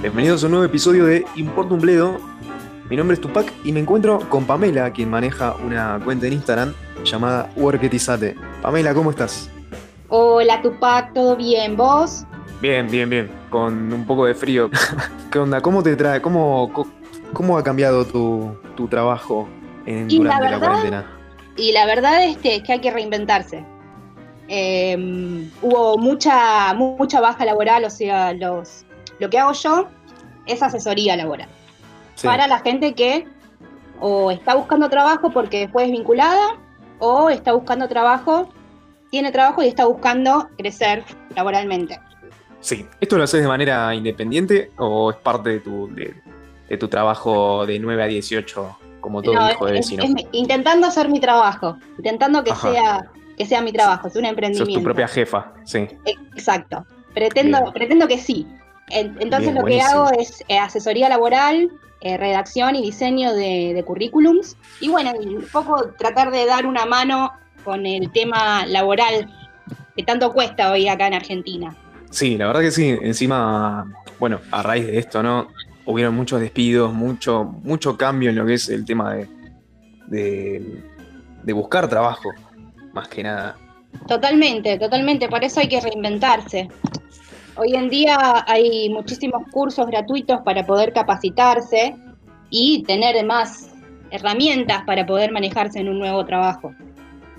Bienvenidos a un nuevo episodio de Importa un Bledo. Mi nombre es Tupac y me encuentro con Pamela, quien maneja una cuenta en Instagram llamada Worketizate. Pamela, ¿cómo estás? Hola Tupac, ¿todo bien? ¿Vos? Bien, bien, bien. Con un poco de frío. ¿Qué onda? ¿Cómo te trae? ¿Cómo, cómo ha cambiado tu, tu trabajo en, Y la durante la, verdad- cuarentena? Y la verdad es que, es que hay que reinventarse. Eh, hubo mucha, mucha baja laboral, o sea, los, lo que hago yo es asesoría laboral. Sí. Para la gente que o está buscando trabajo porque fue desvinculada o está buscando trabajo, tiene trabajo y está buscando crecer laboralmente. Sí. ¿Esto lo haces de manera independiente o es parte de tu, de, de tu trabajo de 9 a 18, como todo No, hijo de vecino? es intentando hacer mi trabajo, intentando que Ajá. sea, que sea mi trabajo, es un Sos emprendimiento. tu propia jefa, sí. Exacto. Pretendo, Bien. pretendo que sí. En- Entonces Bien, lo que hago es eh, asesoría laboral, eh, redacción y diseño de, de currículums. Y bueno, un poco tratar de dar una mano con el tema laboral que tanto cuesta hoy acá en Argentina. Sí, la verdad que sí. Encima, bueno, a raíz de esto, ¿no? Hubieron muchos despidos, mucho, mucho cambio en lo que es el tema de, de, de buscar trabajo, más que nada. Totalmente, totalmente. Por eso hay que reinventarse. Hoy en día hay muchísimos cursos gratuitos para poder capacitarse y tener más herramientas para poder manejarse en un nuevo trabajo.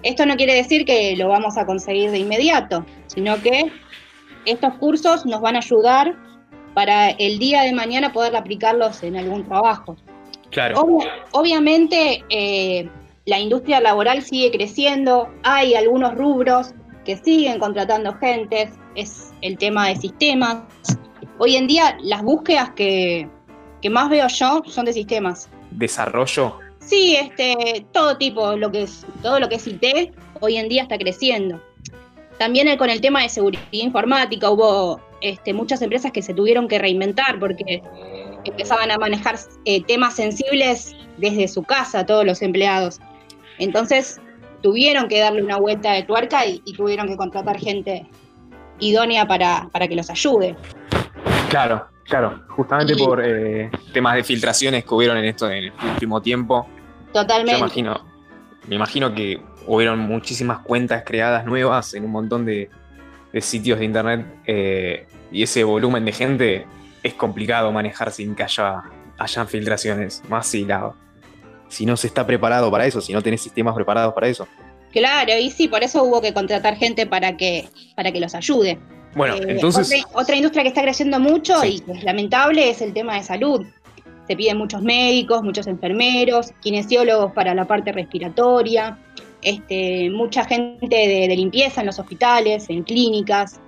Esto no quiere decir que lo vamos a conseguir de inmediato, sino que estos cursos nos van a ayudar para el día de mañana poder aplicarlos en algún trabajo. Claro. Obvia- obviamente eh, la industria laboral sigue creciendo, hay algunos rubros que siguen contratando gente, es el tema de sistemas. Hoy en día las búsquedas que, que más veo yo son de sistemas. Desarrollo. Sí, este, todo tipo, lo que es, todo lo que es IT, hoy en día está creciendo. También con el tema de seguridad informática hubo este, muchas empresas que se tuvieron que reinventar porque empezaban a manejar eh, temas sensibles desde su casa todos los empleados. Entonces tuvieron que darle una vuelta de tuerca y, y tuvieron que contratar gente idónea para, para que los ayude. Claro, claro. Justamente Y- por eh, temas de filtraciones que hubieron en esto en el último tiempo. Yo Totalmente. imagino, me imagino que hubieron muchísimas cuentas creadas nuevas en un montón de, de sitios de internet eh, y ese volumen de gente es complicado manejar sin que haya hayan filtraciones. Más si, la, si no se está preparado para eso, si no tenés sistemas preparados para eso. Claro, y sí, por eso hubo que contratar gente para que, para que los ayude. Bueno, Eh, entonces, Otra, otra industria que está creciendo mucho Sí. y que es lamentable es el tema de salud. Se piden muchos médicos, muchos enfermeros, kinesiólogos para la parte respiratoria, este, mucha gente de, de limpieza en los hospitales, en clínicas.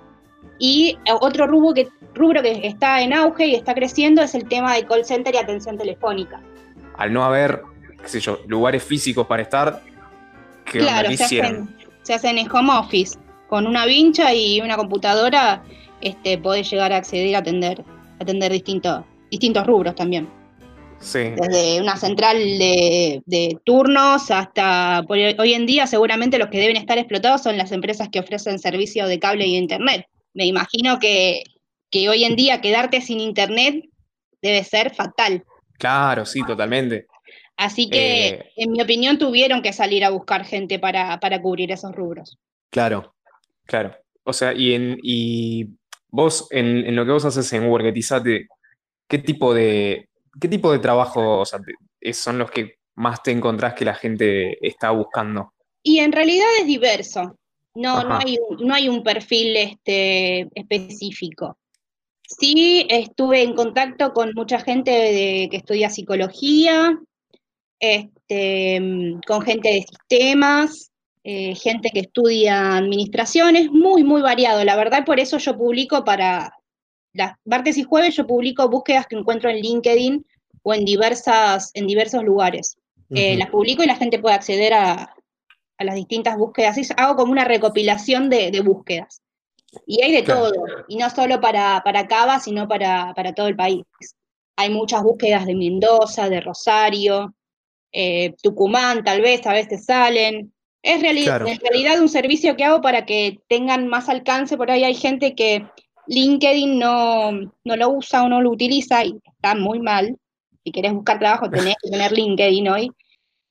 Y eh, otro rubro que, rubro que está en auge y está creciendo es el tema de call center y atención telefónica. al no haber, qué sé yo, lugares físicos para estar, ¿qué onda? Claro, ¿Qué se hacen, se hacen en home office. Con una vincha y una computadora este, podés llegar a acceder a atender, a atender distintos, distintos rubros también. Sí, Desde una central de, de turnos hasta hoy en día seguramente los que deben estar explotados son las empresas que ofrecen servicios de cable y internet. Me imagino que, que hoy en día quedarte sin internet debe ser fatal. claro, sí, totalmente. Así que, Eh. en mi opinión, tuvieron que salir a buscar gente para, para cubrir esos rubros. Claro, claro. O sea, y, en, y vos, en, en lo que vos haces en Worketizate, ¿qué tipo de, qué tipo de trabajo o sea, son los que más te encontrás que la gente está buscando? Y en realidad es diverso. No, no hay, un- no hay un perfil este, específico. Sí, estuve en contacto con mucha gente de- que estudia psicología, este, con gente de sistemas, eh, gente que estudia administración, es muy, muy variado. La verdad, por eso yo publico para las martes y jueves, yo publico búsquedas que encuentro en LinkedIn o en, diversas, en diversos lugares. Eh, Ujú. las publico y la gente puede acceder a, a las distintas búsquedas. Es- hago como una recopilación de, de búsquedas. Y hay de Claro. todo, y no solo para, para Cava, sino para, para todo el país. Hay muchas búsquedas de Mendoza, de Rosario, eh, Tucumán, tal vez, a veces salen. Es en realidad un servicio que hago para que tengan más alcance. Por ahí hay gente que LinkedIn no, no lo usa o no lo utiliza y está muy mal. Si querés buscar trabajo, tenés que tener LinkedIn hoy.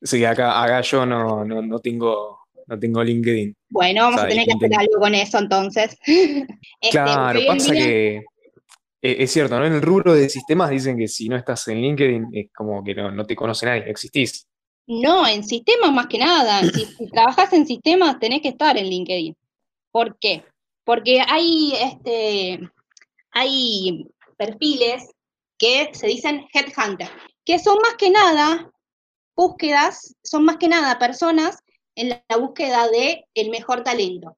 Sí, acá, acá yo no, no, tengo, no tengo LinkedIn. Bueno, vamos a tener que hacer algo con eso entonces. Este, claro, pasa que eh, es cierto, ¿no? En el rubro de sistemas dicen que si no estás en LinkedIn es como que no, te conoce nadie, no existís. No, en sistemas más que nada. Si, si trabajas en sistemas tenés que estar en LinkedIn. ¿Por qué? Porque hay, este, hay perfiles que se dicen headhunter, que son más que nada búsquedas, son más que nada personas en la búsqueda de el mejor talento.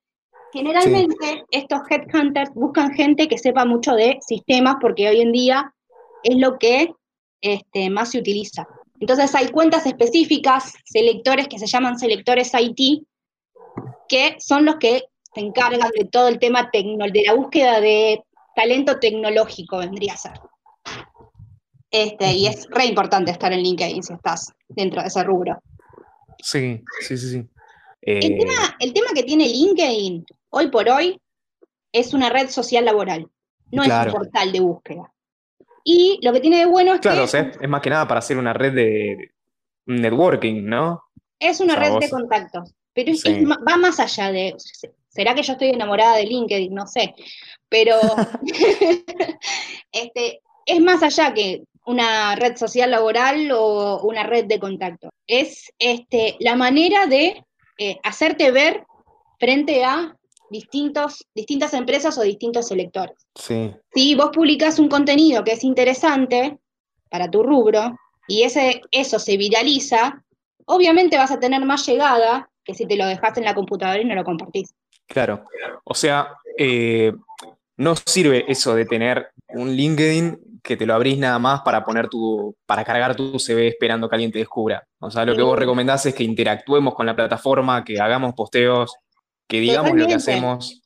Generalmente estos headhunters buscan gente que sepa mucho de sistemas porque hoy en día es lo que este, más se utiliza. Entonces hay cuentas específicas, selectores que se llaman selectores IT, que son los que se encargan de todo el tema de la búsqueda de talento tecnológico, vendría a ser. Este, y es re importante estar en LinkedIn si estás dentro de ese rubro. Sí, sí, sí, sí. El, tema, eh, el, tema, que tiene LinkedIn hoy por hoy es una red social laboral, no es un portal de búsqueda. Y lo que tiene de bueno es que. Claro, es más que nada para hacer una red de networking, ¿no? Es una red de contactos, pero va más allá de. ¿Será que yo estoy enamorada de LinkedIn? No sé. Pero este, es más allá que una red social laboral o una red de contacto. Es este, la manera de eh, hacerte ver frente a distintos, distintas empresas o distintos selectores. Sí. Si vos publicas un contenido que es interesante para tu rubro y ese, eso se viraliza, obviamente vas a tener más llegada que si te lo dejas en la computadora y no lo compartís. Claro. O sea, eh, no sirve eso de tener un LinkedIn que te lo abrís nada más para poner tu, para cargar tu CV esperando que alguien te descubra. O sea, lo que vos recomendás es que interactuemos con la plataforma, que hagamos posteos, que digamos lo que hacemos.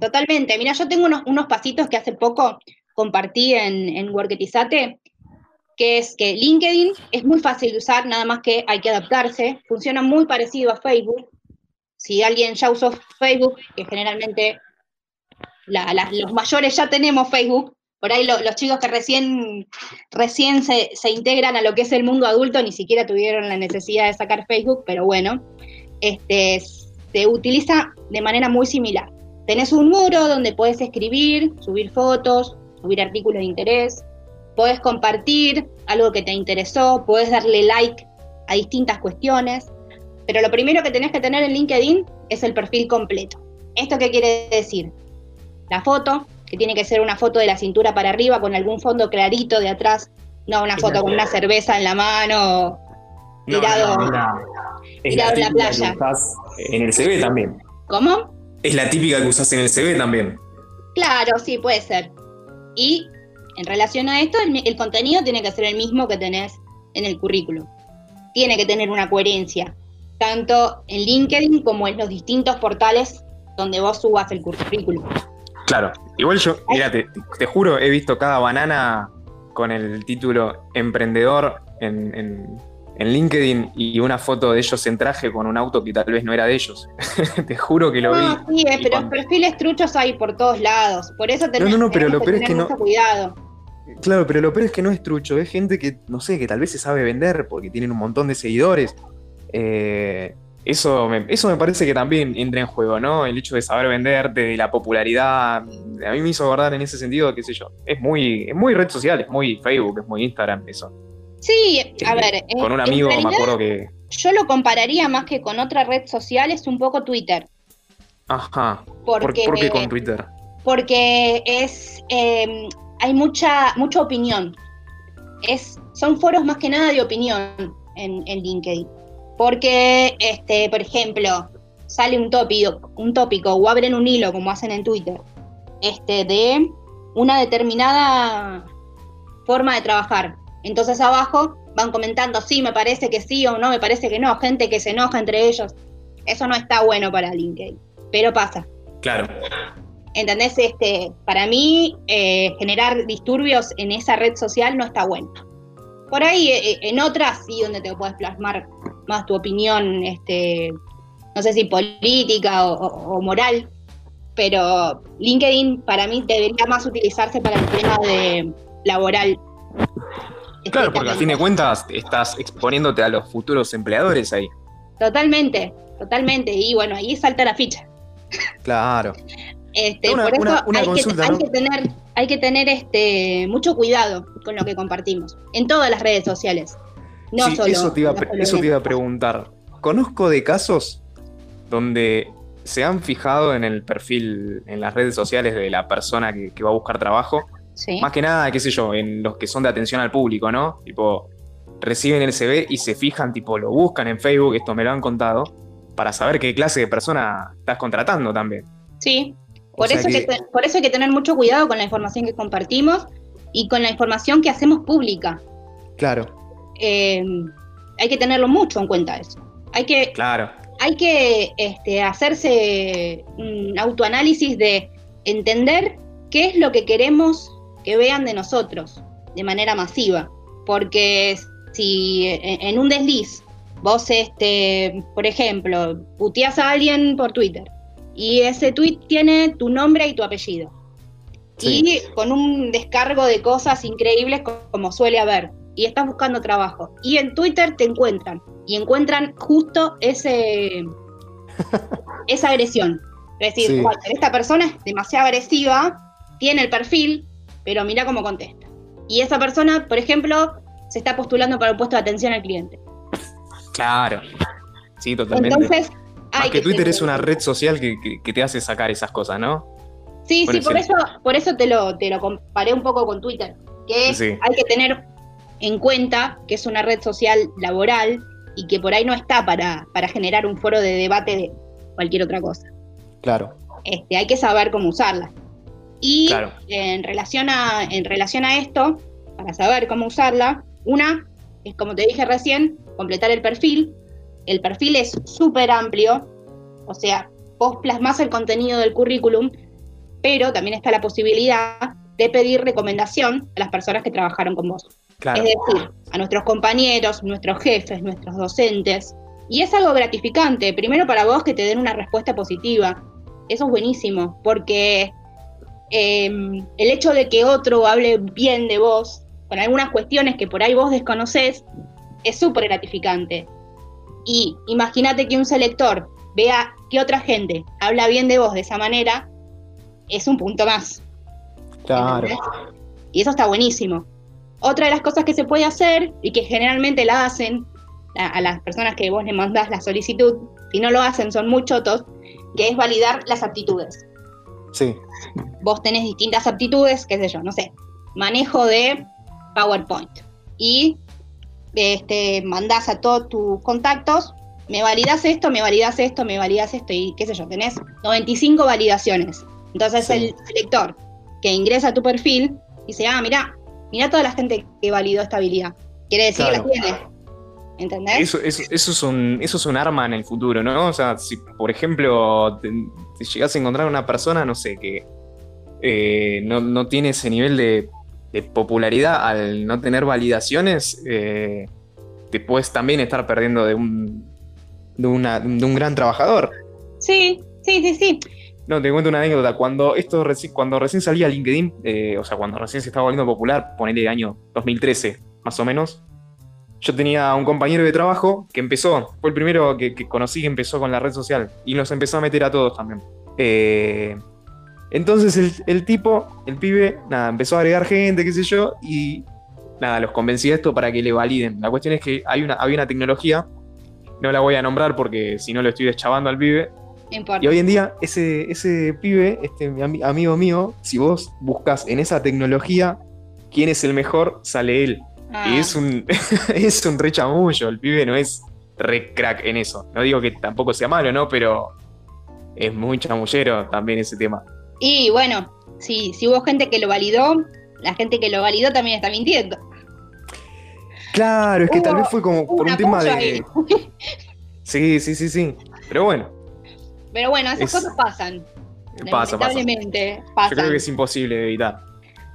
Totalmente. Mira, yo tengo unos, pasitos que hace poco compartí en, en Worketizate, que es que LinkedIn es muy fácil de usar, nada más que hay que adaptarse. Funciona muy parecido a Facebook. Si alguien ya usó Facebook, que generalmente los mayores ya tenemos Facebook, por ahí los chicos que recién, recién se, integran a lo que es el mundo adulto ni siquiera tuvieron la necesidad de sacar Facebook, pero bueno, este, se utiliza de manera muy similar. Tenés un muro donde puedes escribir, subir fotos, subir artículos de interés, puedes compartir algo que te interesó, puedes darle like a distintas cuestiones, pero lo primero que tenés que tener en LinkedIn es el perfil completo. ¿Esto qué quiere decir? La foto, que tiene que ser una foto de la cintura para arriba con algún fondo clarito de atrás, no una foto con una cerveza en la mano, tirado, en la playa. En el CV también. ¿Cómo? Es la típica que usas en el CV también. Claro, sí, puede ser. Y en relación a esto, el, contenido tiene que ser el mismo que tenés en el currículum. Tiene que tener una coherencia, tanto en LinkedIn como en los distintos portales donde vos subas el currículum. Claro, igual yo, mira, te, juro, he visto cada banana con el título emprendedor en, LinkedIn y una foto de ellos en traje con un auto que tal vez no era de ellos. te juro que lo vi. Sí, pero perfiles truchos hay por todos lados. Por eso tenemos, no, no, no, pero lo peor es que no, cuidado. Claro, pero lo peor es que no es trucho, es gente que, no sé, que tal vez se sabe vender porque tienen un montón de seguidores. Eh, eso me, eso me parece que también entra en juego, ¿no? El hecho de saber venderte, de la popularidad. A mí me hizo acordar en ese sentido, qué sé yo. Es muy, es muy red social, es muy Facebook, es muy Instagram, eso. Sí, a ver. Eh, con un amigo me acuerdo que. Yo lo compararía más que con otra red social, es un poco Twitter. Ajá. Porque, ¿Por, qué con Twitter? Porque es. Em, hay mucha, mucha opinión. Es, son foros más que nada de opinión en, en LinkedIn. Porque, este, por ejemplo, sale un tópico, un tópico o abren un hilo, como hacen en Twitter, este, de una determinada forma de trabajar. Entonces abajo van comentando, sí, me parece que sí o no, me parece que no, gente que se enoja entre ellos. Eso no está bueno para LinkedIn, pero pasa. Claro. ¿Entendés? Este, para mí, eh, generar disturbios en esa red social no está bueno. Por ahí eh, en otras sí donde te puedes plasmar más tu opinión, este, no sé si política o, moral, pero LinkedIn para mí debería más utilizarse para el tema de laboral. Claro, porque a fin de cuentas estás exponiéndote a los futuros empleadores ahí. Totalmente, totalmente. Y bueno, ahí salta la ficha. Claro. Este, por eso hay, que, tener, hay que tener este, mucho cuidado con lo que compartimos en todas las redes sociales. No solo, eso te, iba, eso te iba a preguntar. Conozco de casos donde se han fijado en el perfil, en las redes sociales de la persona que, va a buscar trabajo. Más que nada, qué sé yo, en los que son de atención al público, ¿no? Tipo, reciben el CV y se fijan, tipo, lo buscan en Facebook, esto me lo han contado, para saber qué clase de persona estás contratando también. Sí, por, eso, que... por eso hay que tener mucho cuidado con la información que compartimos y con la información que hacemos pública. Claro. Eh, hay que tenerlo mucho en cuenta eso. Hay que, claro. hay que este, hacerse un autoanálisis de entender qué es lo que queremos que vean de nosotros de manera masiva. Porque si en un desliz vos, este, por ejemplo, puteás a alguien por Twitter y ese tweet tiene tu nombre y tu apellido. Y con un descargo de cosas increíbles como suele haber. Y estás buscando trabajo. Y en Twitter te encuentran. Y encuentran justo ese esa agresión. Es decir, esta persona es demasiado agresiva, tiene el perfil, pero mira cómo contesta. Y esa persona, por ejemplo, se está postulando para un puesto de atención al cliente. Claro. Sí, totalmente. Entonces, Más que, Twitter es una red social que, te hace sacar esas cosas, ¿no? Sí, sí, por eso, por eso te lo, te lo comparé un poco con Twitter. Que hay que tener en cuenta que es una red social laboral y que por ahí no está para, para generar un foro de debate de cualquier otra cosa. Claro. Este, hay que saber cómo usarla. Y en, relación a, en relación a esto, para saber cómo usarla, una es como te dije recién, completar el perfil. El perfil es súper amplio, o sea, vos plasmás el contenido del currículum, pero también está la posibilidad de pedir recomendación a las personas que trabajaron con vos. Es decir, a nuestros compañeros, nuestros jefes, nuestros docentes. Y es algo gratificante, primero para vos que te den una respuesta positiva. Eso es buenísimo, porque em, el hecho de que otro hable bien de vos, con algunas cuestiones que por ahí vos desconocés, es súper gratificante. Y imagínate que un selector vea que otra gente habla bien de vos de esa manera, es un punto más. Claro. Y eso está buenísimo. Otra de las cosas que se puede hacer y que generalmente la hacen a, las personas que vos le mandás la solicitud, si no lo hacen son muy chotos, que es validar las aptitudes. Sí. Vos tenés distintas aptitudes, qué sé yo, no sé, manejo de PowerPoint. Y este, mandás a todos tus contactos, me validas esto, me validas esto, me validas esto, y qué sé yo, tenés 95 validaciones. Entonces el lector que ingresa a tu perfil dice, ah, mira, mira toda la gente que validó esta habilidad. Quiere decir que la tiene. ¿Entendés? Eso, eso, es un, eso es un arma en el futuro, ¿no? O sea, si por ejemplo te, llegas a encontrar una persona, no sé, que eh, no, no, tiene ese nivel de popularidad al no tener validaciones, eh, te puedes también estar perdiendo de un, de, un gran trabajador. Sí, sí, sí, sí. No, te cuento una anécdota. Cuando esto cuando recién salía LinkedIn, eh, o sea, cuando recién se estaba volviendo popular, ponele el año 2013, más o menos, yo tenía un compañero de trabajo que empezó, fue el primero que, que conocí que empezó con la red social y nos empezó a meter a todos también. Eh, entonces el, tipo, el pibe, nada, empezó a agregar gente, qué sé yo, y nada, los convencí de esto para que le validen. La cuestión es que hay una, había una tecnología, no la voy a nombrar porque si no lo estoy deschavando al pibe. Y hoy en día, ese, ese pibe, este amigo mío, si vos buscas en esa tecnología quién es el mejor, sale él. Y es un, es un re chamullo, el pibe no es re crack en eso. No digo que tampoco sea malo, ¿no? Pero es muy chamullero también ese tema. Y bueno, si, si hubo gente que lo validó, la gente que lo validó también está mintiendo. Claro, es que tal vez fue como por un tema de. Sí, sí, sí, sí. Pero bueno. Pero bueno, esas cosas pasan. Pasa, lamentablemente pasa. Yo creo que es imposible de evitar.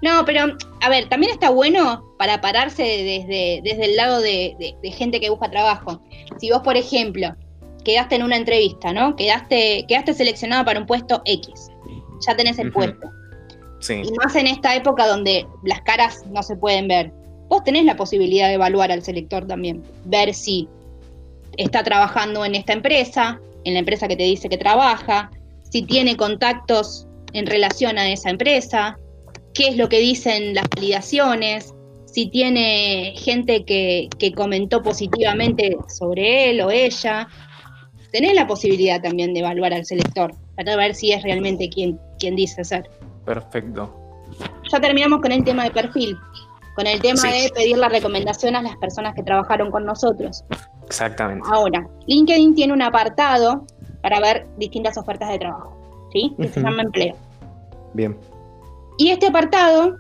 No, pero a ver, también está bueno para pararse desde, desde el lado de, gente que busca trabajo. Si vos, por ejemplo, quedaste en una entrevista, ¿no? Quedaste, quedaste seleccionado para un puesto X, ya tenés el puesto. Sí. Y más en esta época donde las caras no se pueden ver. Vos tenés la posibilidad de evaluar al selector también, ver si está trabajando en esta empresa, en la empresa que te dice que trabaja, si tiene contactos en relación a esa empresa, qué es lo que dicen las validaciones, si tiene gente que, comentó positivamente sobre él o ella. Tenés la posibilidad también de evaluar al selector, para ver si es realmente quien, quien dice ser. Perfecto. Ya terminamos con el tema de perfil, con el tema de pedir la recomendación a las personas que trabajaron con nosotros. Exactamente. Ahora, LinkedIn tiene un apartado para ver distintas ofertas de trabajo, ¿sí? Que se llama empleo. Bien. Y este apartado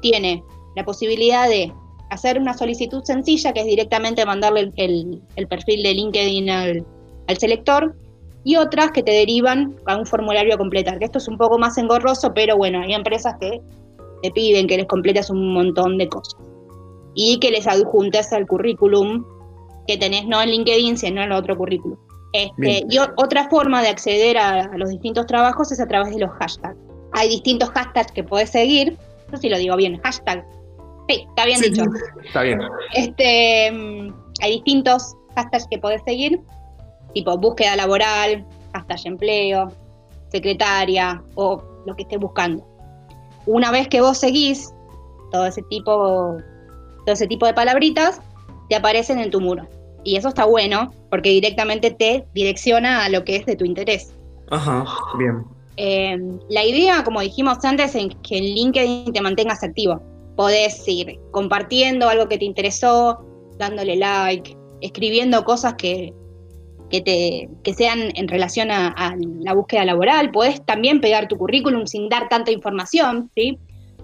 tiene la posibilidad de hacer una solicitud sencilla, que es directamente mandarle el, perfil de LinkedIn al, selector, y otras que te derivan a un formulario a completar, que esto es un poco más engorroso, pero bueno, hay empresas que te piden que les completes un montón de cosas y que les adjuntes al currículum que tenés no en LinkedIn, sino en el otro currículum. Este, y otra forma de acceder a, los distintos trabajos es a través de los hashtags. Hay distintos hashtags que puedes seguir. No sé si lo digo bien, hashtag. Sí, está bien dicho. Está bien. Este, mm, hay distintos hashtags que puedes seguir, tipo búsqueda laboral, hashtag empleo, secretaria o lo que estés buscando. Una vez que vos seguís todo ese tipo, todo ese tipo de palabritas, te aparecen en tu muro. Y eso está bueno porque directamente te direcciona a lo que es de tu interés. Ajá, bien. Eh, la idea, como dijimos antes, es que en LinkedIn te mantengas activo. Podés ir compartiendo algo que te interesó, dándole like, escribiendo cosas que, que, te, que sean en relación a, la búsqueda laboral. Podés también pegar tu currículum sin dar tanta información, ¿sí?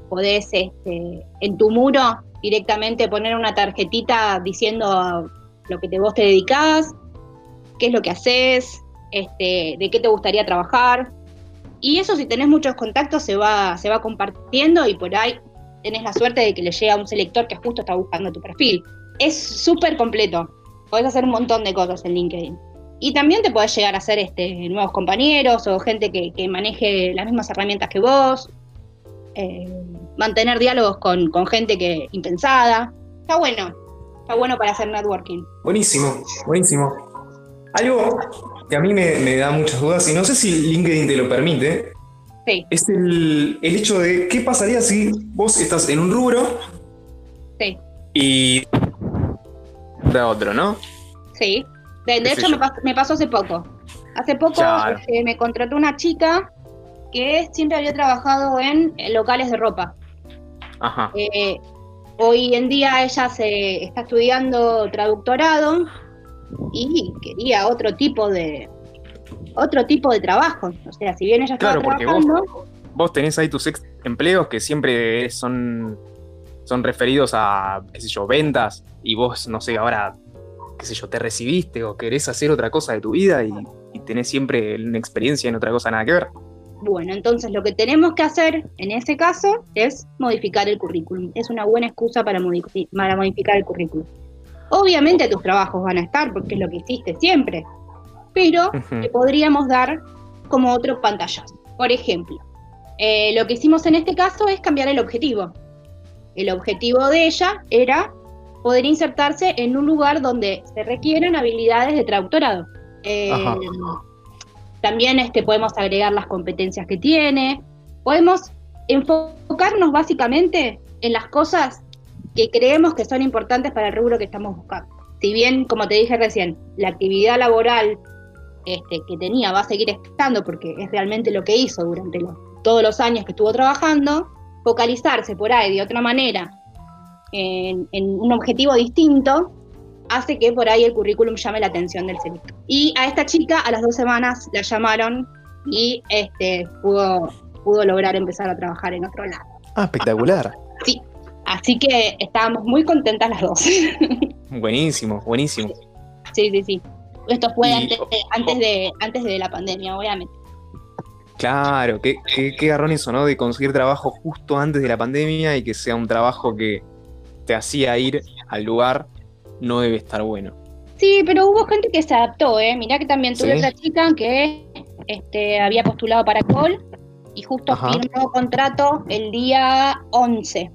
Podés este, en tu muro directamente poner una tarjetita diciendo lo que te, vos te dedicás, qué es lo que haces, este, de qué te gustaría trabajar. Y eso si tenés muchos contactos se va, se va compartiendo y por ahí tenés la suerte de que le llega a un selector que justo está buscando tu perfil. Es súper completo. Podés hacer un montón de cosas en LinkedIn. Y también te podés llegar a hacer este, nuevos compañeros o gente que, maneje las mismas herramientas que vos. Eh, mantener diálogos con, con gente que impensada. Está bueno. Está bueno para hacer networking. Buenísimo, buenísimo. Algo que a mí me, da muchas dudas, y no sé si LinkedIn te lo permite, sí. es el, hecho de qué pasaría si vos estás en un rubro sí. y de otro, ¿no? Sí. De, hecho, me pasó, hace poco. Hace poco este, me contrató una chica que siempre había trabajado en locales de ropa. Ajá. Eh, hoy en día ella se está estudiando traductorado y quería otro tipo de otro tipo de trabajo. O sea, si bien ella estaba claro, porque vos, tenés ahí tus ex empleos que siempre son, son referidos a, qué sé yo, ventas, y vos, no sé, ahora, qué sé yo, te recibiste o querés hacer otra cosa de tu vida y, y tenés siempre una experiencia en otra cosa nada que ver. Bueno, entonces lo que tenemos que hacer en ese caso es modificar el currículum. Es una buena excusa para, para modificar el currículum. Obviamente tus trabajos van a estar porque es lo que hiciste siempre, pero te podríamos dar como otro pantallazo. Por ejemplo, eh, lo que hicimos en este caso es cambiar el objetivo. El objetivo de ella era poder insertarse en un lugar donde se requieren habilidades de traductorado. Eh, también este, podemos agregar las competencias que tiene. Podemos enfocarnos básicamente en las cosas que creemos que son importantes para el rubro que estamos buscando. Si bien, como te dije recién, la actividad laboral este, que tenía va a seguir estando porque es realmente lo que hizo durante todos los años que estuvo trabajando, focalizarse por ahí de otra manera en, un objetivo distinto hace que por ahí el currículum llame la atención del selector. Y a esta chica a las dos semanas la llamaron y este, pudo, pudo lograr empezar a trabajar en otro lado. Ah, espectacular. Sí, Así que estábamos muy contentas las dos. Buenísimo, buenísimo. Sí, sí, sí. Esto fue antes, de, antes, de, la pandemia, obviamente. Claro, qué, qué, qué garrón eso, ¿no? De conseguir trabajo justo antes de la pandemia y que sea un trabajo que te hacía ir al lugar, no debe estar bueno. Sí, pero hubo gente que se adaptó, ¿eh? Mirá que también tuve ¿Sí? otra chica que este, había postulado para Col y justo Ajá. firmó contrato el día 11.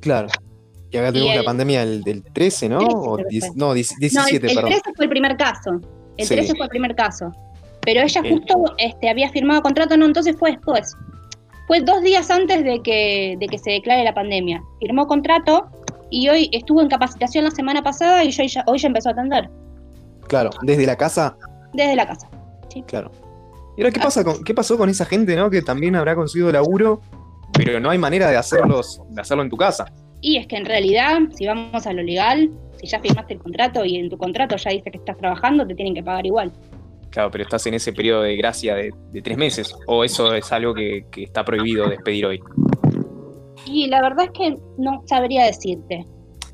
Claro. Y acá tenemos el- la pandemia del, del 13, ¿no? 13 O creo que 10 fue. no, 10 No, el, 17, el perdón. 13 fue el primer caso. El Sí. 13 fue el primer caso. Pero ella justo este, había firmado contrato, no, entonces fue después. Fue dos días antes de que, de que se declare la pandemia. Firmó contrato y hoy estuvo en capacitación la semana pasada y yo ya- hoy ya empezó a atender Claro, desde la casa, desde la casa. claro. ¿Y ahora qué, pasa con, qué pasó con esa gente, no? Que también habrá conseguido laburo, pero no hay manera de, hacerlos, de hacerlo en tu casa. Y es que en realidad, si vamos a lo legal, si ya firmaste el contrato y en tu contrato ya dice que estás trabajando, te tienen que pagar igual. Claro, pero estás en ese periodo de gracia de, de tres meses. O eso es algo que, que está prohibido despedir hoy. Y la verdad es que no sabría decirte.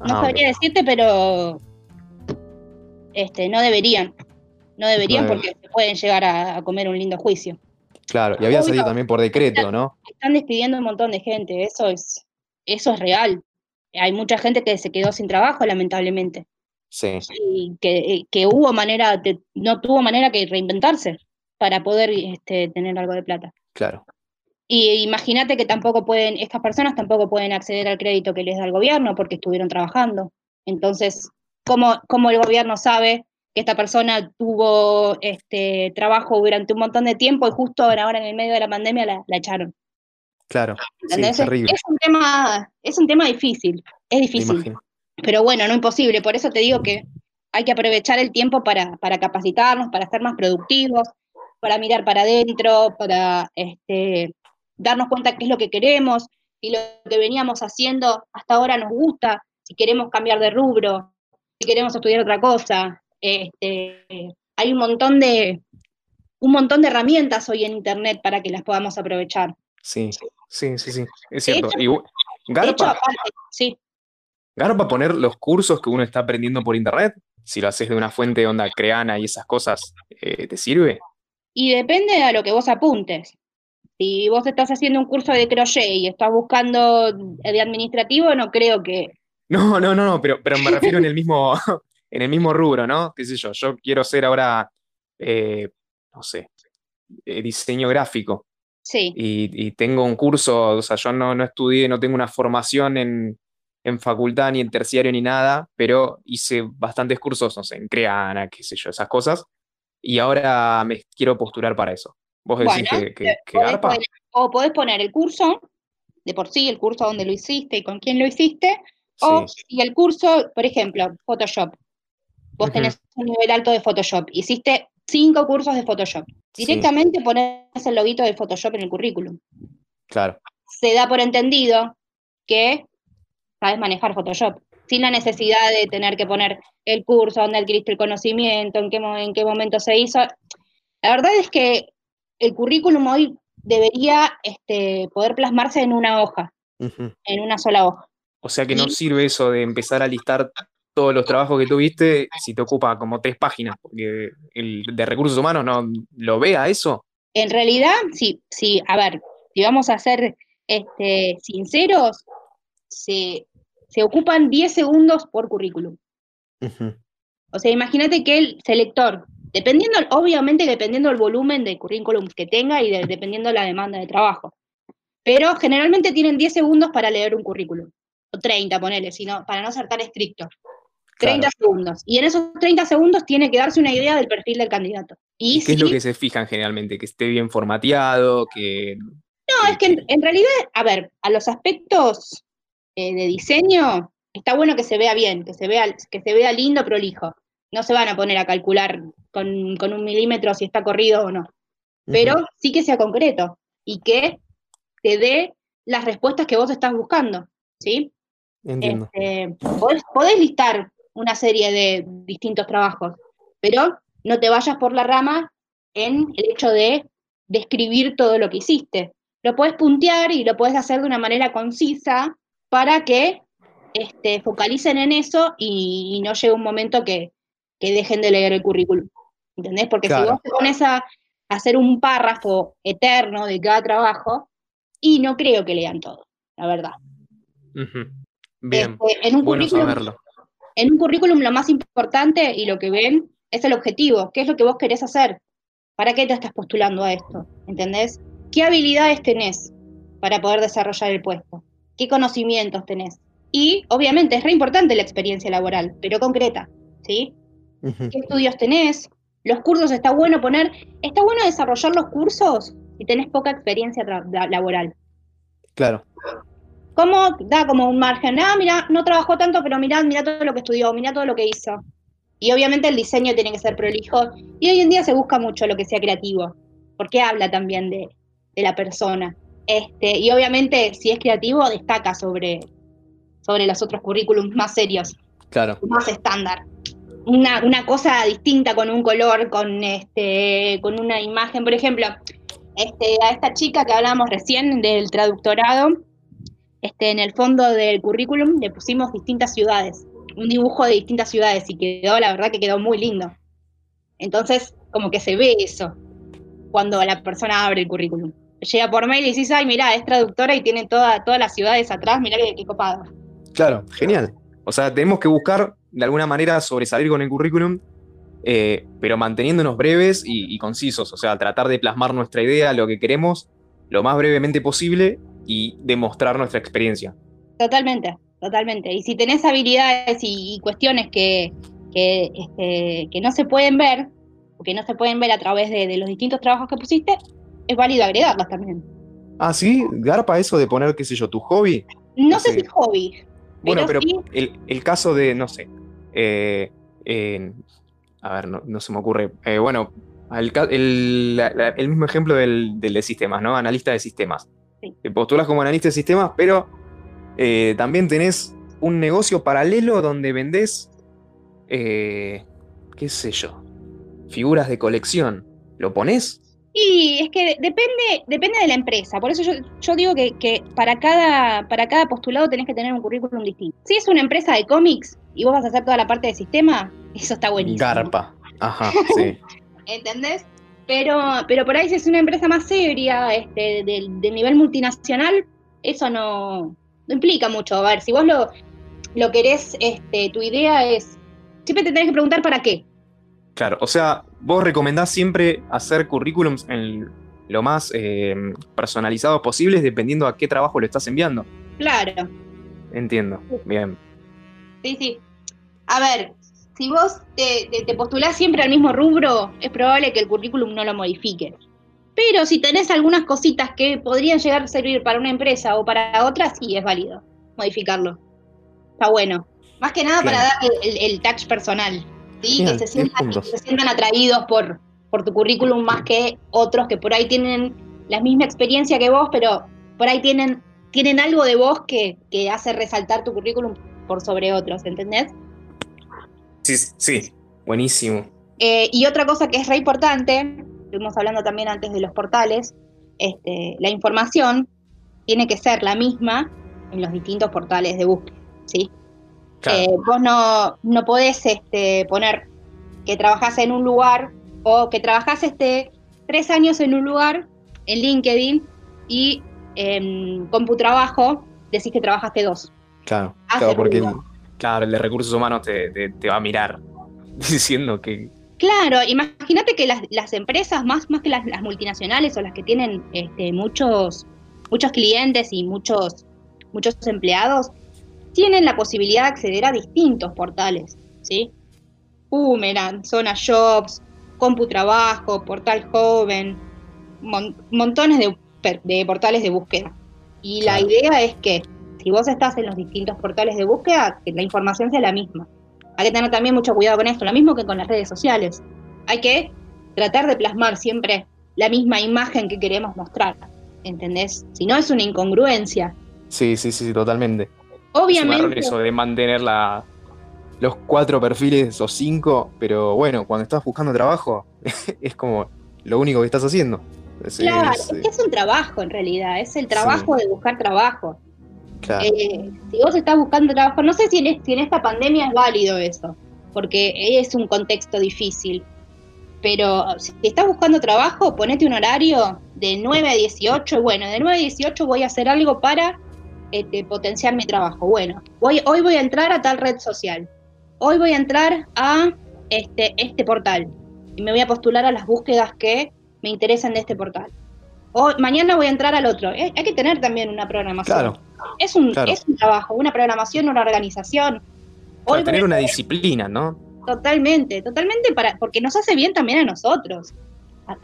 No Ah, sabría decirte, pero este, no deberían. No deberían porque se pueden llegar a, a comer un lindo juicio. Claro, y había salido también por decreto, ¿no? Están despidiendo un montón de gente, eso es, eso es real. Hay mucha gente que se quedó sin trabajo, lamentablemente. Sí, Y que, que hubo manera, de- no tuvo manera que reinventarse para poder este, tener algo de plata. claro. Y imagínate que tampoco pueden, estas personas tampoco pueden acceder al crédito que les da el gobierno porque estuvieron trabajando. Entonces, ¿cómo, cómo el gobierno sabe que esta persona tuvo este trabajo durante un montón de tiempo y justo ahora en el medio de la pandemia la, la echaron? Claro. Terrible. es un tema, es un tema difícil, es difícil, pero bueno, no imposible. Por eso te digo que hay que aprovechar el tiempo para, para capacitarnos, para ser más productivos, para mirar para adentro, para este, darnos cuenta qué es lo que queremos, si lo que veníamos haciendo hasta ahora nos gusta, si queremos cambiar de rubro, si queremos estudiar otra cosa. Este, hay un montón de un montón de herramientas hoy en internet para que las podamos aprovechar. Sí, sí, sí, sí. Es De cierto. hecho- Y, De hecho, ¿garpa, aparte, sí, garpa poner los cursos que uno está aprendiendo por internet? Si lo haces de una fuente onda creana y esas cosas, eh, ¿te sirve? Y depende a lo que vos apuntes. Si vos estás haciendo un curso de crochet y estás buscando de administrativo, no creo que... No, no, no, no, pero, pero me refiero en el mismo, en el mismo rubro, ¿no? ¿Qué sé yo? Yo quiero ser ahora, eh, no sé, eh, diseño gráfico. Sí, y, y tengo un curso, o sea, yo no, no estudié, no tengo una formación en, en facultad ni en terciario ni nada, pero hice bastantes cursos, no sé, en Creana, qué sé yo, esas cosas, y ahora me quiero postular para eso. ¿Vos decís Bueno, que, que, que podés garpa? poner- o podés poner el curso, de por sí, el curso donde lo hiciste y con quién lo hiciste, o Sí, si el curso, por ejemplo, Photoshop. Vos tenés un nivel alto de Photoshop, hiciste cinco cursos de Photoshop. Sí. Directamente ponés el loguito de Photoshop en el currículum. claro, se da por entendido que sabes manejar Photoshop, sin la necesidad de tener que poner el curso, dónde adquiriste el conocimiento, en qué, en qué momento se hizo. La verdad es que el currículum hoy debería este, poder plasmarse en una hoja, en una sola hoja. O sea que no sirve eso de empezar a listar todos los trabajos que tuviste si te ocupa como tres páginas, porque el de recursos humanos no lo vea eso. En realidad, sí, sí, a ver, si vamos a ser este, sinceros, se, se ocupan 10 segundos por currículum. O sea, imagínate que el selector, dependiendo, obviamente dependiendo del volumen de currículum que tenga y de- dependiendo la demanda de trabajo, pero generalmente tienen 10 segundos para leer un currículum, o 30, ponele, sino, para no ser tan estricto. 30 segundos. Y en esos 30 segundos tiene que darse una idea del perfil del candidato. Y, ¿Y qué es lo que se fijan generalmente? Que esté bien formateado, que... No, es que en, en realidad, a ver, a los aspectos eh, de diseño, está bueno que se vea bien, que se vea, que se vea lindo, prolijo. No se van a poner a calcular con, con un milímetro si está corrido o no. Pero sí que sea concreto y que te dé las respuestas que vos estás buscando, ¿sí? Entiendo. Este, podés, podés listar una serie de distintos trabajos, pero no te vayas por la rama en el hecho de describir todo lo que hiciste. Lo puedes puntear y lo puedes hacer de una manera concisa para que este, focalicen en eso y, y no llegue un momento que, que dejen de leer el currículum. ¿Entendés? Porque si vos te pones a, hacer un párrafo eterno de cada trabajo y no creo que lean todo, la verdad. Bien, este, en un bueno currículum, saberlo. En un currículum lo más importante y lo que ven es el objetivo, qué es lo que vos querés hacer, para qué te estás postulando a esto, ¿entendés? ¿Qué habilidades tenés para poder desarrollar el puesto? ¿Qué conocimientos tenés? Y obviamente es re importante la experiencia laboral, pero concreta, ¿sí? ¿Qué estudios tenés? Los cursos está bueno poner, está bueno desarrollar los cursos si tenés poca experiencia laboral. Claro. ¿Cómo da como un margen? Ah, mira, no trabajó tanto, pero mirá, mira todo lo que estudió, mira todo lo que hizo. Y obviamente el diseño tiene que ser prolijo. Y hoy en día se busca mucho lo que sea creativo, porque habla también de, de la persona. Este, y obviamente, si es creativo, destaca sobre, sobre los otros currículums más serios. Claro. Más estándar. Una, una cosa distinta con un color, con este, con una imagen. Por ejemplo, este, a esta chica que hablábamos recién del traductorado, este, en el fondo del currículum le pusimos distintas ciudades, un dibujo de distintas ciudades y quedó, la verdad que quedó muy lindo. Entonces, como que se ve eso cuando la persona abre el currículum. Llega por mail y dices, ay, mira, es traductora y tiene toda, todas las ciudades atrás, mira qué, qué copado. Claro, genial. O sea, tenemos que buscar de alguna manera sobresalir con el currículum, eh, pero manteniéndonos breves y, y concisos. O sea, tratar de plasmar nuestra idea, lo que queremos, lo más brevemente posible y demostrar nuestra experiencia. Totalmente, totalmente. Y si tenés habilidades y, y cuestiones que, que, este, que, no se pueden ver, o que no se pueden ver a través de, de, los distintos trabajos que pusiste, es válido agregarlas también. Ah, sí, garpa eso de poner, qué sé yo, tu hobby. No, no sé si hobby. Bueno, pero, sí, el, el, caso de, no sé, eh, eh, a ver, no, no, se me ocurre. Eh, bueno, el, el, el, mismo ejemplo del, del de sistemas, ¿no? Analista de sistemas. Sí. Te postulas como analista de sistemas, pero eh, también tenés un negocio paralelo donde vendés, qué sé yo, figuras de colección. ¿Lo pones? Y es que depende, depende de la empresa. Por eso yo, yo digo que, que, para, cada, para cada postulado tenés que tener un currículum distinto. Si es una empresa de cómics y vos vas a hacer toda la parte de sistema, eso está buenísimo. Garpa. Ajá, sí. ¿Entendés? Pero, pero por ahí si es una empresa más seria, este, del, del nivel multinacional, eso no, no, implica mucho. A ver, si vos lo, lo querés, este, tu idea es, siempre te tenés que preguntar para qué. Claro, o sea, vos recomendás siempre hacer currículums en lo más eh, personalizados posibles dependiendo a qué trabajo lo estás enviando. Claro. Entiendo, bien. Sí, sí. A ver, si vos te, te, te, postulás siempre al mismo rubro, es probable que el currículum no lo modifique. Pero si tenés algunas cositas que podrían llegar a servir para una empresa o para otra, sí es válido modificarlo. Está bueno. Más que nada claro. para dar el, el, el, touch personal. ¿Sí? Bien, que, se sientan, que se sientan atraídos por, por tu currículum más que otros que por ahí tienen la misma experiencia que vos, pero por ahí tienen, tienen algo de vos que, que hace resaltar tu currículum por sobre otros, ¿entendés? Sí, sí, buenísimo. Eh, y otra cosa que es re importante, estuvimos hablando también antes de los portales, este, la información tiene que ser la misma en los distintos portales de búsqueda, ¿sí? Claro. Eh, vos no, no podés este, poner que trabajás en un lugar o que trabajás este, tres años en un lugar, en LinkedIn, y en CompuTrabajo decís que trabajaste dos. Claro, claro porque... Claro, el de recursos humanos te, te, te va a mirar diciendo que... Claro, imagínate que las, las, empresas, más, más que las, las, multinacionales o las que tienen este, muchos, muchos clientes y muchos, muchos empleados, tienen la posibilidad de acceder a distintos portales, ¿sí? Boomerang, Zona Jobs, CompuTrabajo, Portal Joven, mon, montones de, de, portales de búsqueda. Y claro. la idea es que si vos estás en los distintos portales de búsqueda, que la información sea la misma. Hay que tener también mucho cuidado con esto, lo mismo que con las redes sociales. Hay que tratar de plasmar siempre la misma imagen que queremos mostrar, ¿entendés? Si no es una incongruencia. Sí, sí, sí, totalmente. Obviamente. Es eso de mantener la, los cuatro perfiles o cinco, pero bueno, cuando estás buscando trabajo, es como lo único que estás haciendo. Es, claro, es, es, es un trabajo en realidad, es el trabajo sí. de buscar trabajo. Claro. Eh, si vos estás buscando trabajo, no sé si en, si en, esta pandemia es válido eso, porque es un contexto difícil. Pero si estás buscando trabajo, ponete un horario de 9 a 18. Bueno, de 9 a 18 voy a hacer algo para este, potenciar mi trabajo. Bueno, voy, hoy voy a entrar a tal red social. Hoy voy a entrar a este, este portal y me voy a postular a las búsquedas que me interesan de este portal. O mañana voy a entrar al otro. Eh, hay que tener también una programación. Claro. Es un, es un trabajo, una programación, una organización. Para tener una disciplina, ¿no? Totalmente, totalmente, para, porque nos hace bien también a nosotros.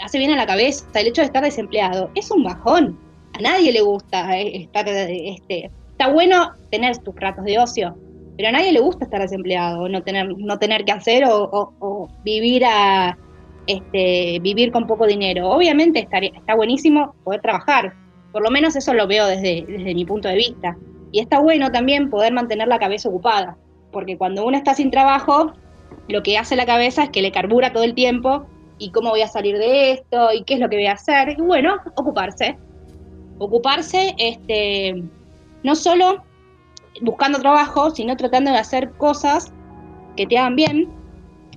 Hace bien a la cabeza. El hecho de estar desempleado es un bajón. A nadie le gusta eh, estar. Este, está bueno tener tus ratos de ocio, pero a nadie le gusta estar desempleado, no tener, no tener que hacer o, vivir a este, vivir con poco dinero. Obviamente estaría, está buenísimo poder trabajar, por lo menos eso lo veo desde, desde mi punto de vista. Y está bueno también poder mantener la cabeza ocupada, porque cuando uno está sin trabajo, lo que hace la cabeza es que le carbura todo el tiempo y cómo voy a salir de esto y qué es lo que voy a hacer. Y bueno, ocuparse. Ocuparse, este, no solo buscando trabajo, sino tratando de hacer cosas que te hagan bien,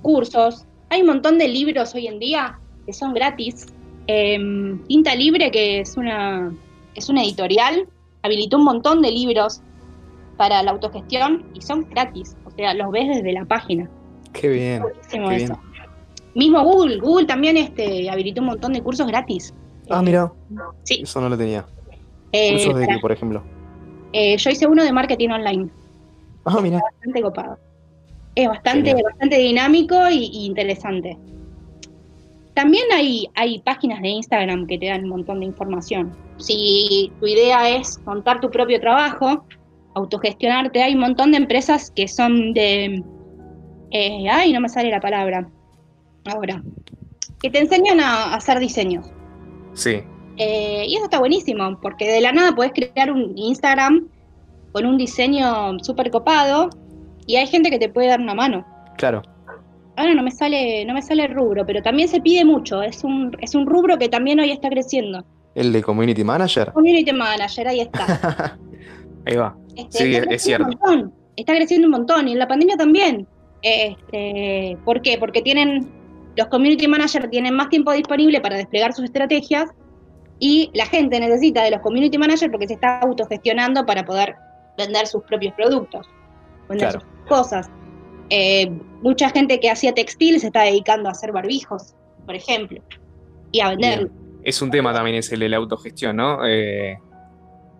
cursos. Hay un montón de libros hoy en día que son gratis. Em, Tinta Libre, que es una, es una editorial, habilitó un montón de libros para la autogestión y son gratis. O sea, los ves desde la página. Qué bien. Mismo Google, Google también este, habilitó un montón de cursos gratis. Ah, mira. Sí. Eso no lo tenía. Eh, ¿Cursos de qué, por ejemplo? Eh, yo hice uno de marketing online. Ah, mira. bastante copado. Es bastante, bastante dinámico y, interesante. También hay, hay páginas de Instagram que te dan un montón de información. Si tu idea es montar tu propio trabajo, autogestionarte, hay un montón de empresas que son de... Eh, ay, no me sale la palabra. Ahora. Que te enseñan a hacer diseños. Sí. Eh, y eso está buenísimo, porque de la nada puedes crear un Instagram con un diseño súper copado y hay gente que te puede dar una mano. Claro. Ahora no me sale, no me sale el rubro, pero también se pide mucho. Es un, es un rubro que también hoy está creciendo. ¿El de Community Manager? Community Manager, ahí está. ahí va. Este, sí, es cierto. Está creciendo un montón y en la pandemia también. Este, ¿Por qué? Porque tienen los community managers tienen más tiempo disponible para desplegar sus estrategias y la gente necesita de los community managers porque se está autogestionando para poder vender sus propios productos, vender sus cosas. Eh, mucha gente que hacía textil se está dedicando a hacer barbijos, por ejemplo, y a vender. Es un tema también ese el de la autogestión, ¿no? Eh,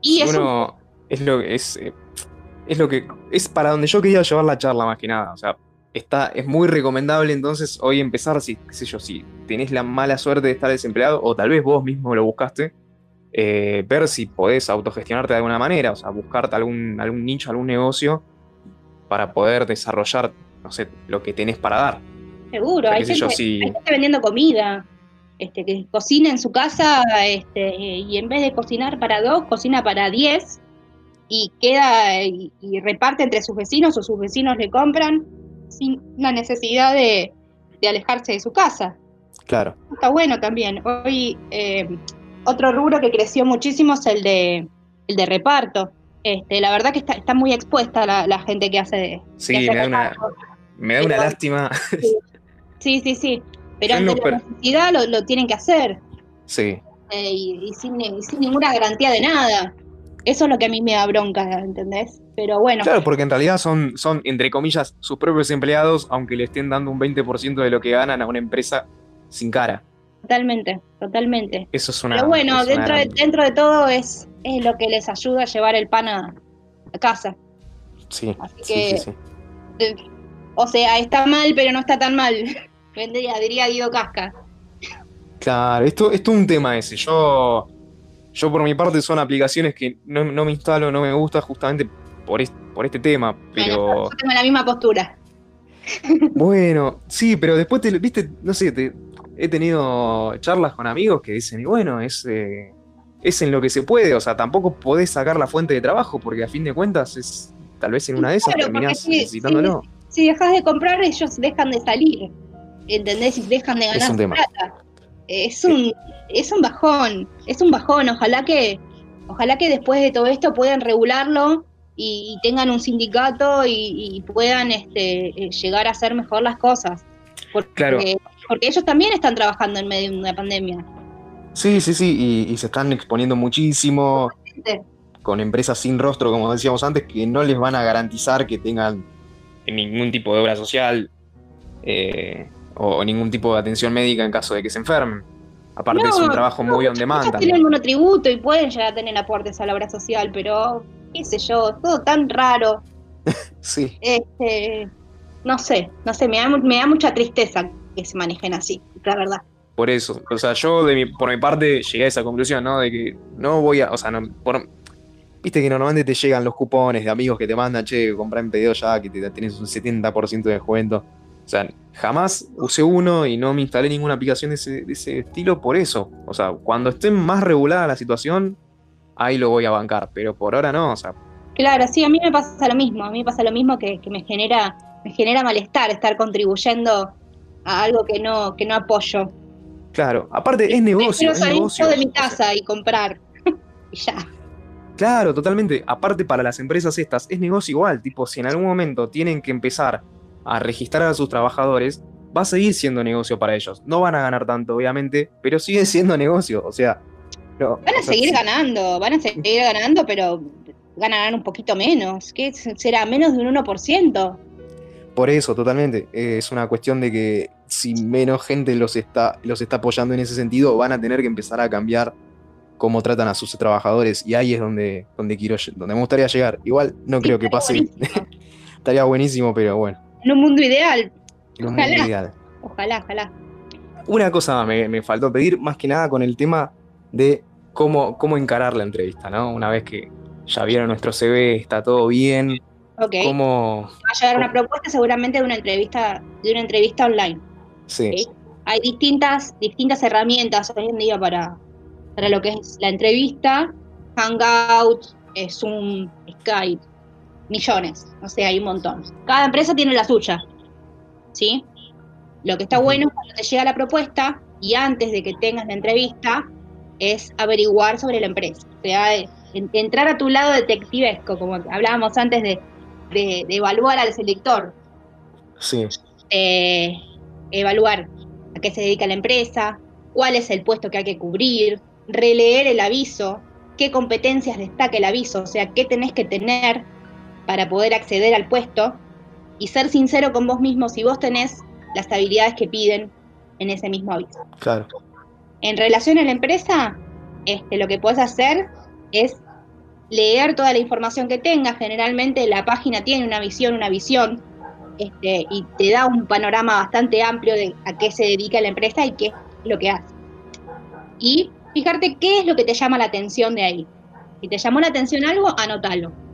y uno es lo es, eh, es lo que es para donde yo quería llevar la charla más que nada, o sea, está, es muy recomendable entonces hoy empezar, si, qué sé yo, si tenés la mala suerte de estar desempleado, o tal vez vos mismo lo buscaste, eh, ver si podés autogestionarte de alguna manera, o sea, buscarte algún, algún nicho, algún negocio para poder desarrollar, no sé, lo que tenés para dar. Seguro, hay, gente, hay, gente, vendiendo comida, este, que cocina en su casa este, y en vez de cocinar para dos, cocina para diez y queda y reparte entre sus vecinos o sus vecinos le compran sin la necesidad de, alejarse de su casa. Claro. Está bueno también. Hoy eh, otro rubro que creció muchísimo es el de, el de reparto. Este, la verdad que está, está muy expuesta la, gente que hace. Sí, me, da una, me da una lástima. Sí, sí, sí. Pero ante la necesidad lo, tienen que hacer. Sí. Eh, y, sin, y, sin, ninguna garantía de nada. Eso es lo que a mí me da bronca, ¿entendés? Pero bueno. Claro, porque en realidad son, son, entre comillas, sus propios empleados, aunque le estén dando un 20% de lo que ganan a una empresa sin cara. Totalmente, totalmente. Eso es una. Pero bueno, dentro, de, dentro de todo es, es lo que les ayuda a llevar el pan a, casa. Sí. Así que. Sí, eh, o sea, está mal, pero no está tan mal. Vendría, diría Guido Casca. Claro, esto, esto es un tema ese. Yo yo por mi parte son aplicaciones que no, me instalo, no me gusta justamente por, por este tema, pero... yo tengo la misma postura. Bueno, sí, pero después, te, viste, no sé, te, he tenido charlas con amigos que dicen, y bueno, es, eh, es en lo que se puede, o sea, tampoco podés sacar la fuente de trabajo, porque a fin de cuentas es tal vez en una de esas terminás necesitándolo. Si, si, dejas de comprar, ellos dejan de salir, ¿entendés? Y dejan de ganar plata. Es un, es un bajón, es un bajón. Ojalá que, ojalá que después de todo esto puedan regularlo y, tengan un sindicato y, puedan este, eh, llegar a hacer mejor las cosas. Porque porque ellos también están trabajando en medio de una pandemia. Sí, sí, sí, y, se están exponiendo muchísimo con empresas sin rostro, como decíamos antes, que no les van a garantizar que tengan ningún tipo de obra social eh, o ningún tipo de atención médica en caso de que se enfermen. Aparte es un trabajo muy on demand. Tienen tributo y pueden llegar a tener aportes a la obra social, pero qué sé yo, todo tan raro. sí. Este, no sé, no sé, me da, me da mucha tristeza que se manejen así, la verdad. Por eso, o sea, yo de mi, por mi parte llegué a esa conclusión, ¿no? De que no voy a, o sea, no, viste que normalmente te llegan los cupones de amigos que te mandan, che, comprar en pedido ya, que te tienes un 70% de descuento. O sea, jamás usé uno y no me instalé ninguna aplicación de ese, estilo por eso. O sea, cuando esté más regulada la situación, ahí lo voy a bancar, pero por ahora no, o sea. Claro, sí, a mí me pasa lo mismo, a mí me pasa lo mismo que, me genera, me genera malestar estar contribuyendo a algo que no, que no apoyo. Claro, aparte es negocio. Quiero negocio. de mi casa y comprar. y ya. Claro, totalmente. Aparte para las empresas estas, es negocio igual. Tipo, si en algún momento tienen que empezar a registrar a sus trabajadores, va a seguir siendo negocio para ellos. No van a ganar tanto, obviamente, pero sigue siendo negocio. O sea, van a seguir ganando, van a seguir ganando, pero ganarán un poquito menos. ¿Qué será? Menos de un 1%. Por eso, totalmente. Es una cuestión de que si menos gente los está, los está apoyando en ese sentido, van a tener que empezar a cambiar cómo tratan a sus trabajadores. Y ahí es donde, donde quiero, donde me gustaría llegar. Igual no creo que pase. estaría buenísimo, pero bueno. En un mundo ideal. ojalá. Ojalá, ojalá. Una cosa me, me, faltó pedir, más que nada con el tema de cómo, cómo encarar la entrevista, ¿no? Una vez que ya vieron nuestro CV, está todo bien. Ok. ¿Cómo, Va a llegar una propuesta seguramente de una entrevista, de una entrevista online. Sí. Hay distintas, distintas herramientas hoy en día para, para lo que es la entrevista. Hangout, Zoom, Skype, millones, o sea, hay un montón. Cada empresa tiene la suya, ¿sí? Lo que está bueno cuando te llega la propuesta y antes de que tengas la entrevista es averiguar sobre la empresa, o sea, entrar a tu lado detectivesco, como hablábamos antes de, evaluar al selector. Sí. Eh, evaluar a qué se dedica la empresa, cuál es el puesto que hay que cubrir, releer el aviso, qué competencias destaca el aviso, o sea, qué tenés que tener para poder acceder al puesto y ser sincero con vos mismo si vos tenés las habilidades que piden en ese mismo aviso. Claro. En relación a la empresa, este, lo que puedes hacer es leer toda la información que tengas. Generalmente la página tiene una visión, una visión, este, y te da un panorama bastante amplio de a qué se dedica la empresa y qué es lo que hace. Y fijarte qué es lo que te llama la atención de ahí. Si te llamó la atención algo, anótalo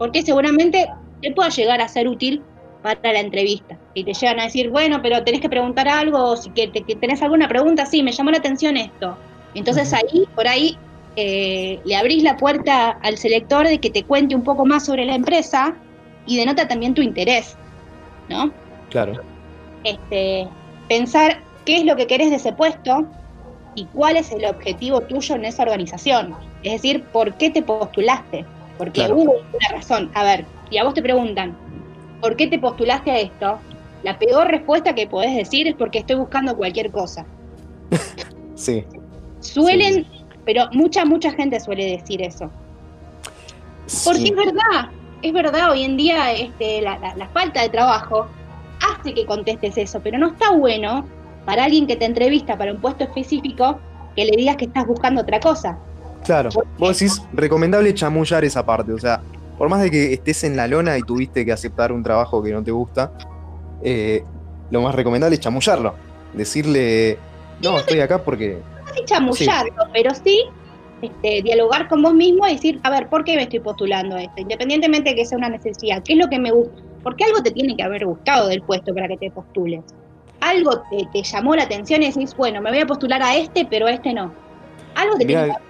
porque seguramente te pueda llegar a ser útil para la entrevista. Y te llegan a decir, bueno, pero tenés que preguntar algo, si que, tenés alguna pregunta, sí, me llamó la atención esto. Entonces ahí, por ahí, eh, le abrís la puerta al selector de que te cuente un poco más sobre la empresa y denota también tu interés, ¿no? Claro. Este, pensar qué es lo que querés de ese puesto y cuál es el objetivo tuyo en esa organización. Es decir, por qué te postulaste porque hubo una razón. A ver, y a vos te preguntan, ¿por qué te postulaste a esto? La peor respuesta que podés decir es porque estoy buscando cualquier cosa. sí. Suelen, pero mucha, mucha gente suele decir eso. Porque es verdad, es verdad, hoy en día este, la, la falta de trabajo hace que contestes eso, pero no está bueno para alguien que te entrevista para un puesto específico que le digas que estás buscando otra cosa. Claro, vos decís, recomendable chamullar esa parte, o sea, por más de que estés en la lona y tuviste que aceptar un trabajo que no te gusta, eh, lo más recomendable es chamullarlo. Decirle, no, estoy acá porque... No sé chamullarlo, pero sí este, dialogar con vos mismo y decir, a ver, ¿por qué me estoy postulando esto? Independientemente de que sea una necesidad, ¿qué es lo que me gusta? Porque algo te tiene que haber gustado del puesto para que te postules. Algo te, te llamó la atención y decís, bueno, me voy a postular a este, pero a este no. Algo te tiene que haber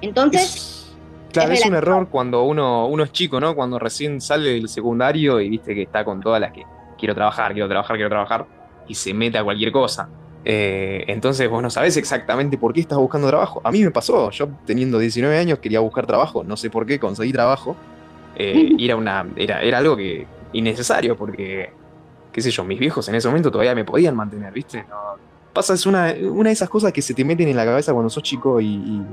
entonces. claro, es, un error cuando uno, uno es chico, ¿no? Cuando recién sale del secundario y viste que está con todas las que quiero trabajar, quiero trabajar, quiero trabajar, y se mete a cualquier cosa. Eh, entonces vos no sabés exactamente por qué estás buscando trabajo. A mí me pasó, yo teniendo 19 años quería buscar trabajo, no sé por qué, conseguí trabajo. Eh, era, una, era, era algo que innecesario porque qué sé yo, mis viejos en ese momento todavía me podían mantener, ¿viste? No, pasa, es una, una de esas cosas que se te meten en la cabeza cuando sos chico y,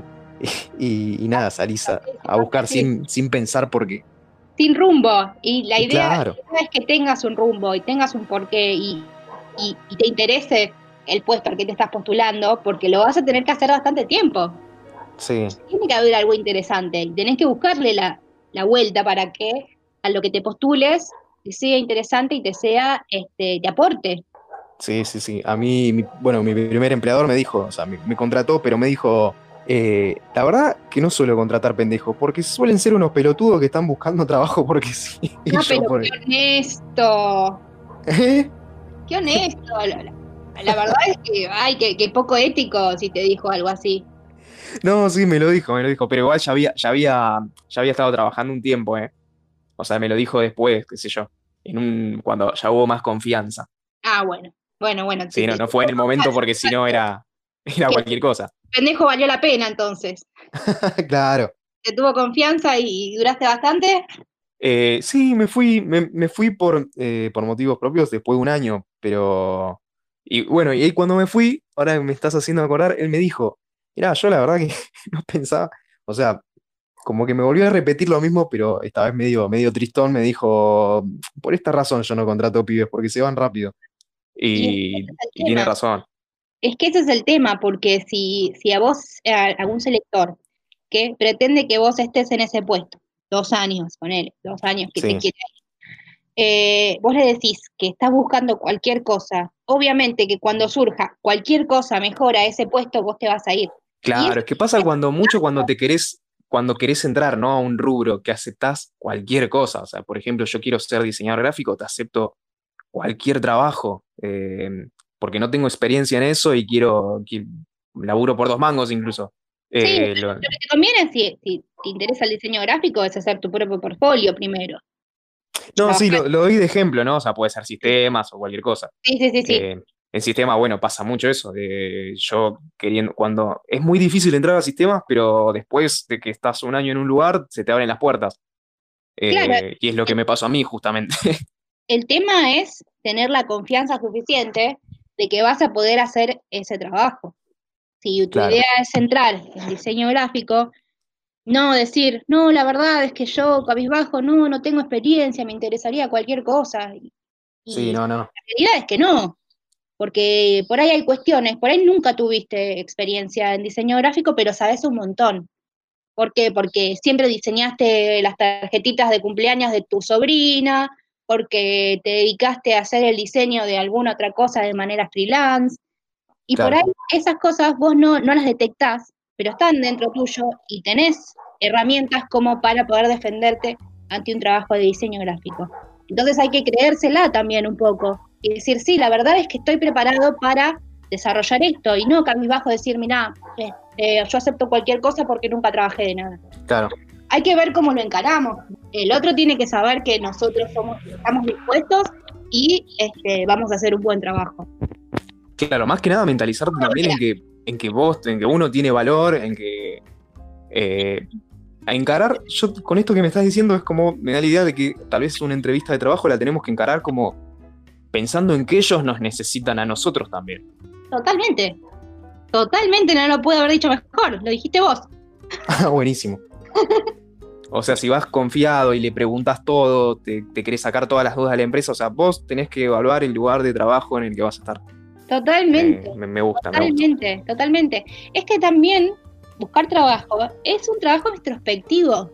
y, y, nada, salís a, a buscar sin, sin pensar por qué. Sin rumbo. Y la idea, claro. es que tengas un rumbo y tengas un porqué y, y, y te interese el puesto al que te estás postulando, porque lo vas a tener que hacer bastante tiempo. Sí. Tiene que haber algo interesante y tenés que buscarle la, la vuelta para que a lo que te postules te sea interesante y te sea, este, te aporte. Sí, sí, sí. A mí, mi, bueno, mi primer empleador me dijo, o sea, me, me contrató, pero me dijo, eh, la verdad que no suelo contratar pendejos, porque suelen ser unos pelotudos que están buscando trabajo porque sí. No, pero por... qué honesto. ¿Eh? Qué honesto. La, la, verdad es que, ay, que, que, poco ético si te dijo algo así. No, sí, me lo dijo, me lo dijo, pero igual ya había, ya había, ya había estado trabajando un tiempo, ¿eh? O sea, me lo dijo después, qué sé yo, en un, cuando ya hubo más confianza. Ah, bueno. Bueno, bueno. Sí, no, no fue en el momento porque si no era, era cualquier cosa. Pendejo valió la pena entonces. claro. ¿Te tuvo confianza y duraste bastante? Eh, sí, me fui, me, me fui por, eh, por motivos propios después de un año, pero... Y bueno, y ahí cuando me fui, ahora me estás haciendo acordar, él me dijo, mira, yo la verdad que no pensaba, o sea, como que me volvió a repetir lo mismo, pero esta vez medio, medio tristón, me dijo, por esta razón yo no contrato pibes, porque se van rápido. Y, y tiene razón. Es que ese es el tema, porque si, si a vos, a algún selector, que pretende que vos estés en ese puesto, dos años, con él, dos años que sí. te quiere eh, vos le decís que estás buscando cualquier cosa, obviamente que cuando surja cualquier cosa mejor a ese puesto, vos te vas a ir. Claro, es, es que pasa cuando mucho cuando te querés, cuando querés entrar, ¿no? A un rubro que aceptás cualquier cosa. O sea, por ejemplo, yo quiero ser diseñador gráfico, te acepto cualquier trabajo. Eh, porque no tengo experiencia en eso y quiero, quiero laburo por dos mangos incluso. Sí, eh, lo... lo... que te conviene si, si, te interesa el diseño gráfico es hacer tu propio portfolio primero. No, sí, lo, lo, doy de ejemplo, ¿no? O sea, puede ser sistemas o cualquier cosa. Sí, sí, sí, sí. Eh, en sistema, bueno, pasa mucho eso, de yo queriendo, cuando es muy difícil entrar a sistemas, pero después de que estás un año en un lugar, se te abren las puertas. Eh, claro. Y es lo que me pasó a mí, justamente. El tema es tener la confianza suficiente de que vas a poder hacer ese trabajo. Si tu claro. idea es central en diseño gráfico, no decir, no, la verdad es que yo, cabizbajo, no, no tengo experiencia, me interesaría cualquier cosa. Y, sí, no, no. La realidad es que no, porque por ahí hay cuestiones, por ahí nunca tuviste experiencia en diseño gráfico, pero sabes un montón. ¿Por qué? Porque siempre diseñaste las tarjetitas de cumpleaños de tu sobrina, porque te dedicaste a hacer el diseño de alguna otra cosa de manera freelance. Y claro. por ahí esas cosas vos no, no las detectás, pero están dentro tuyo y tenés herramientas como para poder defenderte ante un trabajo de diseño gráfico. Entonces hay que creérsela también un poco y decir, sí, la verdad es que estoy preparado para desarrollar esto y no bajo decir, mira, eh, yo acepto cualquier cosa porque nunca trabajé de nada. Claro. Hay que ver cómo lo encaramos. El otro tiene que saber que nosotros somos, estamos dispuestos y este, vamos a hacer un buen trabajo. Claro, más que nada mentalizarte no, también en que, en que vos, en que uno tiene valor, en que eh, a encarar, yo con esto que me estás diciendo es como, me da la idea de que tal vez una entrevista de trabajo la tenemos que encarar como pensando en que ellos nos necesitan a nosotros también. Totalmente, totalmente, no lo puedo haber dicho mejor, lo dijiste vos. Ah, buenísimo. O sea, si vas confiado y le preguntas todo, te, te, querés sacar todas las dudas de la empresa, o sea, vos tenés que evaluar el lugar de trabajo en el que vas a estar. Totalmente. Me, me, gusta, totalmente, me gusta. totalmente. Es que también buscar trabajo es un trabajo introspectivo,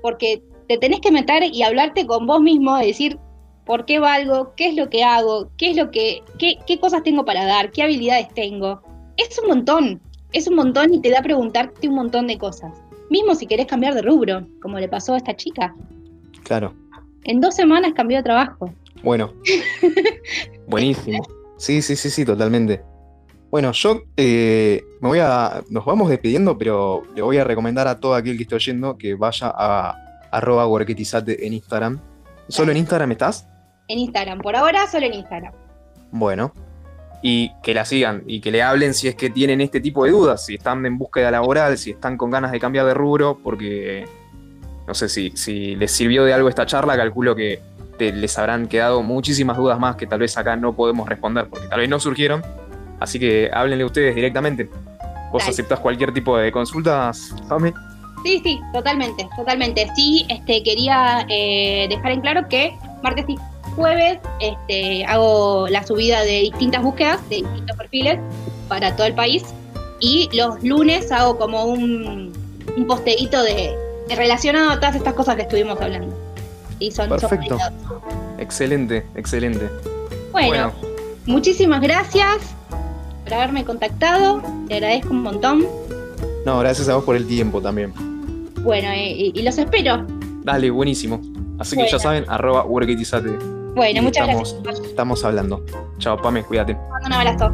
porque te tenés que meter y hablarte con vos mismo, decir por qué valgo, qué es lo que hago, qué es lo que, qué, qué cosas tengo para dar, qué habilidades tengo. Es un montón, es un montón y te da a preguntarte un montón de cosas. Mismo si querés cambiar de rubro, como le pasó a esta chica. Claro. En dos semanas cambió de trabajo. Bueno. Buenísimo. Sí, sí, sí, sí, totalmente. Bueno, yo eh, me voy a. Nos vamos despidiendo, pero le voy a recomendar a todo aquel que esté oyendo que vaya a arroba en Instagram. ¿Solo en Instagram estás? En Instagram, por ahora solo en Instagram. Bueno. Y que la sigan y que le hablen si es que tienen este tipo de dudas, si están en búsqueda laboral, si están con ganas de cambiar de rubro, porque no sé si, si les sirvió de algo esta charla, calculo que les habrán quedado muchísimas dudas más que tal vez acá no podemos responder porque tal vez no surgieron. Así que háblenle ustedes directamente. ¿Vos Dale. aceptás cualquier tipo de consultas, Fami? Sí, sí, totalmente, totalmente. Sí, este, quería eh, dejar en claro que martes y jueves este, hago la subida de distintas búsquedas, de distintos perfiles para todo el país. Y los lunes hago como un, un posteíto de, de relacionado a todas estas cosas que estuvimos hablando. Y son, Perfecto. Excelente, excelente. Bueno, Bueno. muchísimas gracias por haberme contactado. Te agradezco un montón. No, gracias a vos por el tiempo también. Bueno, eh, y, y los espero. Dale, buenísimo. Así que ya saben, arroba worketizate. Bueno, muchas estamos, gracias. Estamos hablando. Chao, Pame, cuídate. Un abrazo.